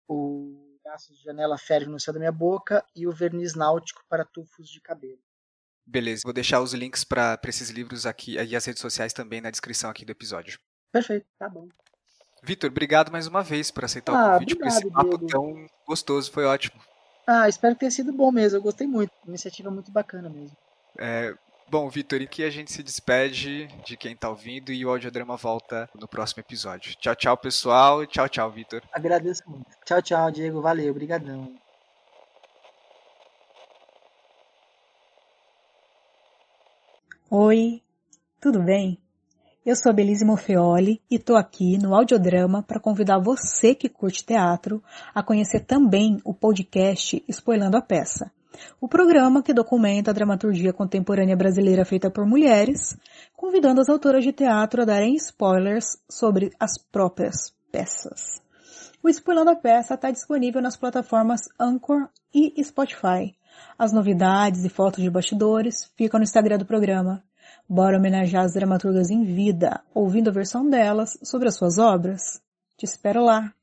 o Gaços de Janela Ferve no Céu da Minha Boca e o Verniz Náutico para Tufos de Cabelo. Beleza, vou deixar os links para esses livros aqui e as redes sociais também na descrição aqui do episódio. Perfeito, tá bom. Vitor, obrigado mais uma vez por aceitar ah, o convite obrigado, por esse papo Diego. tão gostoso, foi ótimo. Ah, espero que tenha sido bom mesmo, eu gostei muito, iniciativa muito bacana mesmo. É, bom, Vitor, e que a gente se despede de quem está ouvindo e o audiodrama volta no próximo episódio. Tchau, tchau, pessoal. Tchau, tchau, Vitor. Agradeço muito. Tchau, tchau, Diego. Valeu, obrigadão. Oi, tudo bem? Eu sou a Belise Morfeoli e estou aqui no Audiodrama para convidar você que curte teatro a conhecer também o podcast Spoilando a Peça, o programa que documenta a dramaturgia contemporânea brasileira feita por mulheres, convidando as autoras de teatro a darem spoilers sobre as próprias peças. O Spoilando a Peça está disponível nas plataformas Anchor e Spotify. As novidades e fotos de bastidores ficam no Instagram do programa. Bora homenagear as dramaturgas em vida, ouvindo a versão delas sobre as suas obras? Te espero lá!